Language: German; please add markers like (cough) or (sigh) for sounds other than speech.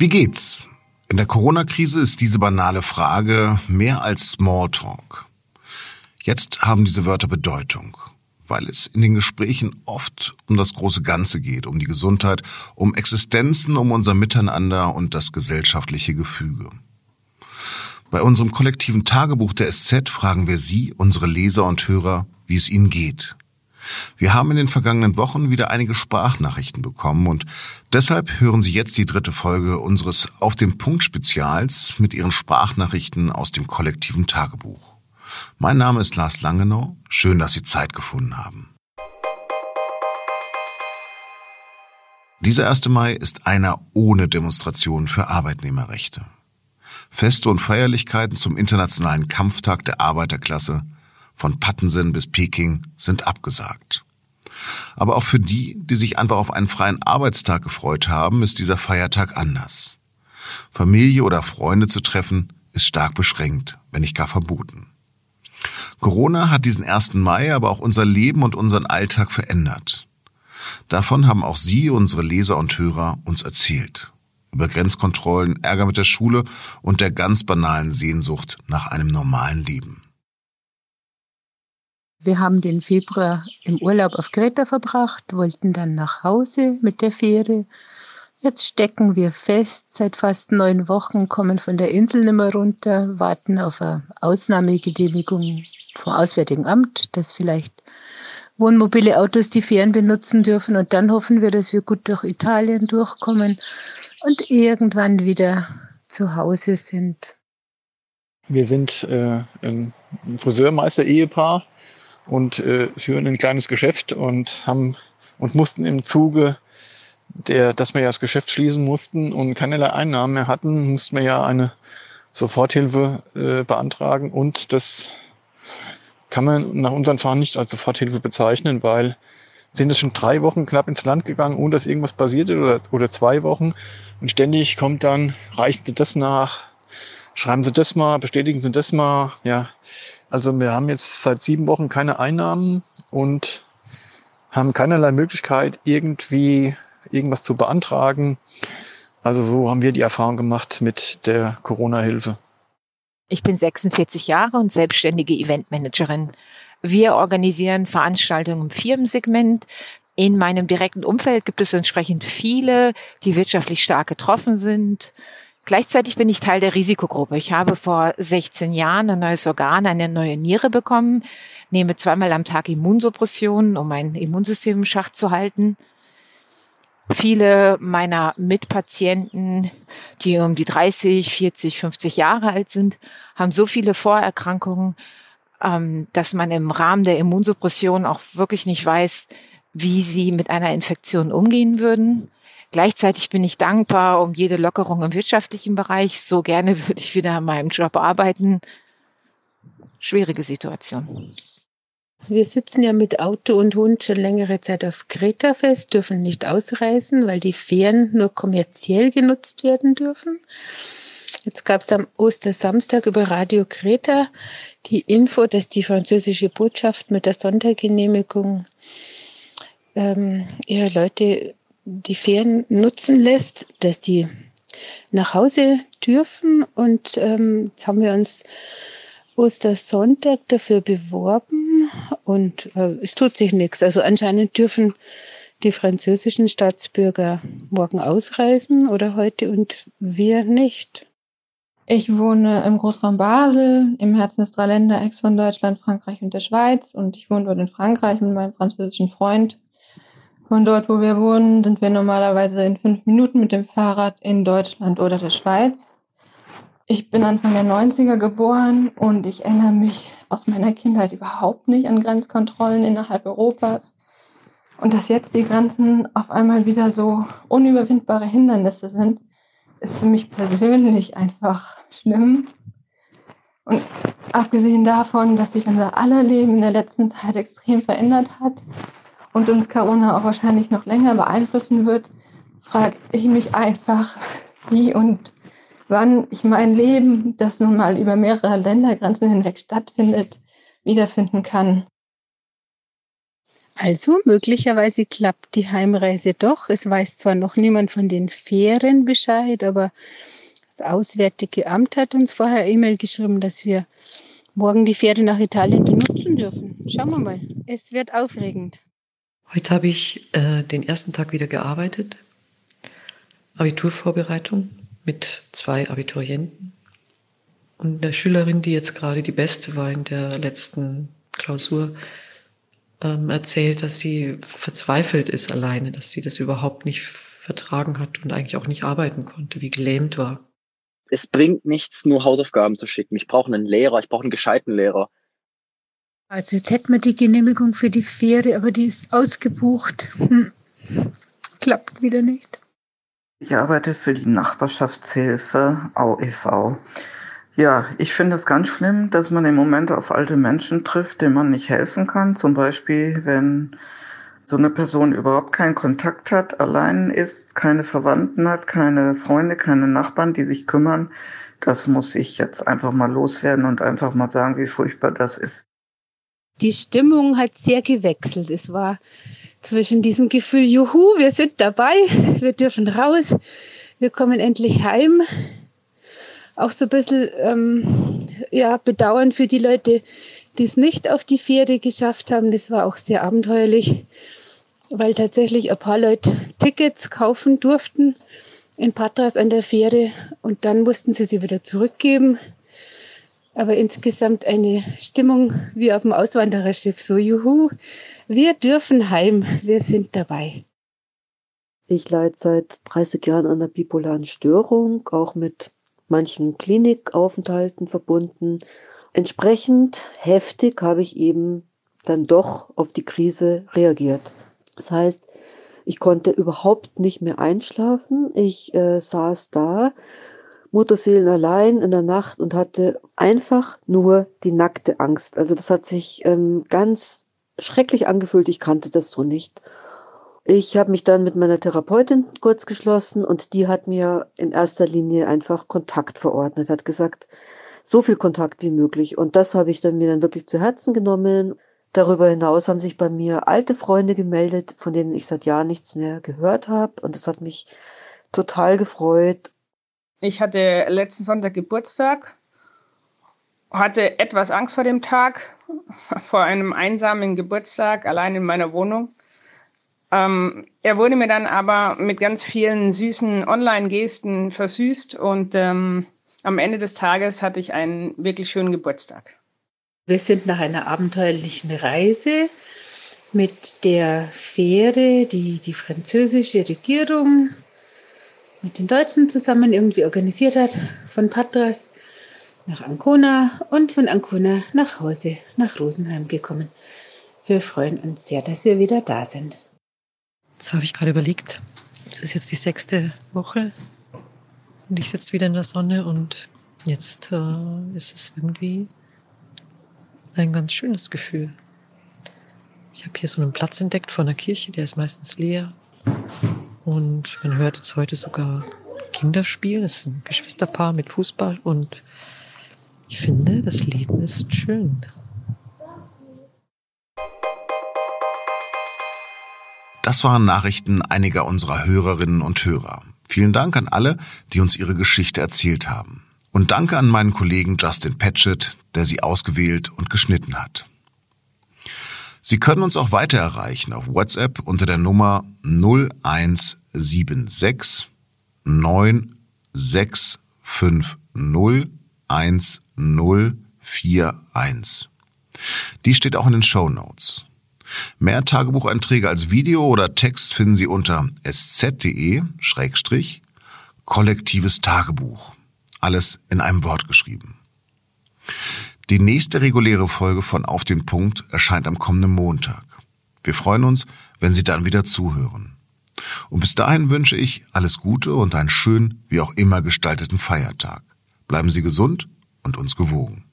Wie geht's? In der Corona-Krise ist diese banale Frage mehr als Smalltalk. Jetzt haben diese Wörter Bedeutung, weil es in den Gesprächen oft um das große Ganze geht, um die Gesundheit, um Existenzen, um unser Miteinander und das gesellschaftliche Gefüge. Bei unserem kollektiven Tagebuch der SZ fragen wir Sie, unsere Leser und Hörer, wie es Ihnen geht. Wir haben in den vergangenen Wochen wieder einige Sprachnachrichten bekommen und deshalb hören Sie jetzt die dritte Folge unseres Auf dem Punkt Spezials mit Ihren Sprachnachrichten aus dem kollektiven Tagebuch. Mein Name ist Lars Langenau. Schön, dass Sie Zeit gefunden haben. Dieser 1. Mai ist einer ohne Demonstration für Arbeitnehmerrechte. Feste und Feierlichkeiten zum Internationalen Kampftag der Arbeiterklasse von Pattensen bis Peking sind abgesagt. Aber auch für die, die sich einfach auf einen freien Arbeitstag gefreut haben, ist dieser Feiertag anders. Familie oder Freunde zu treffen, ist stark beschränkt, wenn nicht gar verboten. Corona hat diesen 1. Mai aber auch unser Leben und unseren Alltag verändert. Davon haben auch Sie, unsere Leser und Hörer, uns erzählt. Über Grenzkontrollen, Ärger mit der Schule und der ganz banalen Sehnsucht nach einem normalen Leben. Wir haben den Februar im Urlaub auf Kreta verbracht, wollten dann nach Hause mit der Fähre. Jetzt stecken wir fest, seit fast neun Wochen kommen von der Insel nimmer runter, warten auf eine Ausnahmegenehmigung vom Auswärtigen Amt, dass vielleicht wohnmobile Autos die Fähren benutzen dürfen und dann hoffen wir, dass wir gut durch Italien durchkommen und irgendwann wieder zu Hause sind. Wir sind äh, ein Friseurmeister-Ehepaar und äh, führen ein kleines Geschäft und haben und mussten im Zuge der, dass wir ja das Geschäft schließen mussten und keinerlei Einnahmen mehr hatten, mussten wir ja eine Soforthilfe äh, beantragen und das kann man nach unseren Fahren nicht als Soforthilfe bezeichnen, weil sind es schon drei Wochen knapp ins Land gegangen, ohne dass irgendwas passierte oder, oder zwei Wochen. Und ständig kommt dann, reichen Sie das nach, schreiben Sie das mal, bestätigen Sie das mal. Ja, also wir haben jetzt seit sieben Wochen keine Einnahmen und haben keinerlei Möglichkeit, irgendwie irgendwas zu beantragen. Also so haben wir die Erfahrung gemacht mit der Corona-Hilfe. Ich bin 46 Jahre und selbstständige Eventmanagerin. Wir organisieren Veranstaltungen im Firmensegment. In meinem direkten Umfeld gibt es entsprechend viele, die wirtschaftlich stark getroffen sind. Gleichzeitig bin ich Teil der Risikogruppe. Ich habe vor 16 Jahren ein neues Organ, eine neue Niere bekommen, nehme zweimal am Tag Immunsuppressionen, um mein Immunsystem im Schach zu halten. Viele meiner Mitpatienten, die um die 30, 40, 50 Jahre alt sind, haben so viele Vorerkrankungen, ähm, dass man im Rahmen der Immunsuppression auch wirklich nicht weiß, wie sie mit einer Infektion umgehen würden. Gleichzeitig bin ich dankbar um jede Lockerung im wirtschaftlichen Bereich. So gerne würde ich wieder an meinem Job arbeiten. Schwierige Situation. Wir sitzen ja mit Auto und Hund schon längere Zeit auf Kreta fest, dürfen nicht ausreisen, weil die Fähren nur kommerziell genutzt werden dürfen. Jetzt gab es am Ostersamstag über Radio Kreta die Info, dass die französische Botschaft mit der Sondergenehmigung ähm, ihre Leute die Ferien nutzen lässt, dass die nach Hause dürfen. Und ähm, jetzt haben wir uns Ostersonntag dafür beworben und äh, es tut sich nichts. Also anscheinend dürfen die französischen Staatsbürger morgen ausreisen oder heute und wir nicht. Ich wohne im Großraum Basel, im Herzen des Dreiländerecks von Deutschland, Frankreich und der Schweiz und ich wohne dort in Frankreich mit meinem französischen Freund. Von dort, wo wir wohnen, sind wir normalerweise in fünf Minuten mit dem Fahrrad in Deutschland oder der Schweiz. Ich bin Anfang der 90er geboren und ich erinnere mich aus meiner Kindheit überhaupt nicht an Grenzkontrollen innerhalb Europas. Und dass jetzt die Grenzen auf einmal wieder so unüberwindbare Hindernisse sind, ist für mich persönlich einfach schlimm. Und abgesehen davon, dass sich unser aller Leben in der letzten Zeit extrem verändert hat, und uns Corona auch wahrscheinlich noch länger beeinflussen wird, frage ich mich einfach, (laughs) wie und wann ich mein Leben, das nun mal über mehrere Ländergrenzen hinweg stattfindet, wiederfinden kann. Also möglicherweise klappt die Heimreise doch. Es weiß zwar noch niemand von den Fähren Bescheid, aber das Auswärtige Amt hat uns vorher E-Mail geschrieben, dass wir morgen die Fähre nach Italien benutzen dürfen. Schauen wir mal. Es wird aufregend. Heute habe ich äh, den ersten Tag wieder gearbeitet. Abiturvorbereitung mit zwei Abiturienten und der Schülerin, die jetzt gerade die beste war in der letzten Klausur, ähm, erzählt, dass sie verzweifelt ist alleine, dass sie das überhaupt nicht vertragen hat und eigentlich auch nicht arbeiten konnte, wie gelähmt war. Es bringt nichts, nur Hausaufgaben zu schicken. Ich brauche einen Lehrer, ich brauche einen gescheiten Lehrer. Also jetzt hätten wir die Genehmigung für die Fähre, aber die ist ausgebucht. Hm. Klappt wieder nicht. Ich arbeite für die Nachbarschaftshilfe AUEV. Ja, ich finde es ganz schlimm, dass man im Moment auf alte Menschen trifft, denen man nicht helfen kann. Zum Beispiel, wenn so eine Person überhaupt keinen Kontakt hat, allein ist, keine Verwandten hat, keine Freunde, keine Nachbarn, die sich kümmern. Das muss ich jetzt einfach mal loswerden und einfach mal sagen, wie furchtbar das ist. Die Stimmung hat sehr gewechselt. Es war zwischen diesem Gefühl, juhu, wir sind dabei, wir dürfen raus, wir kommen endlich heim, auch so ein bisschen ähm, ja, bedauern für die Leute, die es nicht auf die Fähre geschafft haben. Das war auch sehr abenteuerlich, weil tatsächlich ein paar Leute Tickets kaufen durften in Patras an der Fähre und dann mussten sie sie wieder zurückgeben. Aber insgesamt eine Stimmung wie auf dem Auswandererschiff. So, juhu, wir dürfen heim, wir sind dabei. Ich leide seit 30 Jahren an einer bipolaren Störung, auch mit manchen Klinikaufenthalten verbunden. Entsprechend heftig habe ich eben dann doch auf die Krise reagiert. Das heißt, ich konnte überhaupt nicht mehr einschlafen. Ich äh, saß da, Mutterseelen allein in der Nacht und hatte einfach nur die nackte Angst. Also das hat sich ähm, ganz schrecklich angefühlt. Ich kannte das so nicht. Ich habe mich dann mit meiner Therapeutin kurz geschlossen und die hat mir in erster Linie einfach Kontakt verordnet, hat gesagt, so viel Kontakt wie möglich. Und das habe ich dann mir dann wirklich zu Herzen genommen. Darüber hinaus haben sich bei mir alte Freunde gemeldet, von denen ich seit Jahren nichts mehr gehört habe. Und das hat mich total gefreut. Ich hatte letzten Sonntag Geburtstag, hatte etwas Angst vor dem Tag, (laughs) vor einem einsamen Geburtstag allein in meiner Wohnung. Ähm, er wurde mir dann aber mit ganz vielen süßen Online-Gesten versüßt und ähm, am Ende des Tages hatte ich einen wirklich schönen Geburtstag. Wir sind nach einer abenteuerlichen Reise mit der Fähre, die die französische Regierung mit den Deutschen zusammen irgendwie organisiert hat, von Patras nach Ancona und von Ancona nach Hause, nach Rosenheim gekommen. Wir freuen uns sehr, dass wir wieder da sind. Jetzt habe ich gerade überlegt, das ist jetzt die sechste Woche und ich sitze wieder in der Sonne und jetzt äh, ist es irgendwie ein ganz schönes Gefühl. Ich habe hier so einen Platz entdeckt vor einer Kirche, der ist meistens leer. Und man hört jetzt heute sogar Kinderspielen. Es ist ein Geschwisterpaar mit Fußball und ich finde, das Leben ist schön. Das waren Nachrichten einiger unserer Hörerinnen und Hörer. Vielen Dank an alle, die uns ihre Geschichte erzählt haben. Und danke an meinen Kollegen Justin Patchett, der sie ausgewählt und geschnitten hat. Sie können uns auch weiter erreichen auf WhatsApp unter der Nummer 0176 9650 1041. Die steht auch in den Show Notes. Mehr Tagebucheinträge als Video oder Text finden Sie unter sz.de kollektives Tagebuch. Alles in einem Wort geschrieben. Die nächste reguläre Folge von Auf den Punkt erscheint am kommenden Montag. Wir freuen uns, wenn Sie dann wieder zuhören. Und bis dahin wünsche ich alles Gute und einen schön, wie auch immer gestalteten Feiertag. Bleiben Sie gesund und uns gewogen.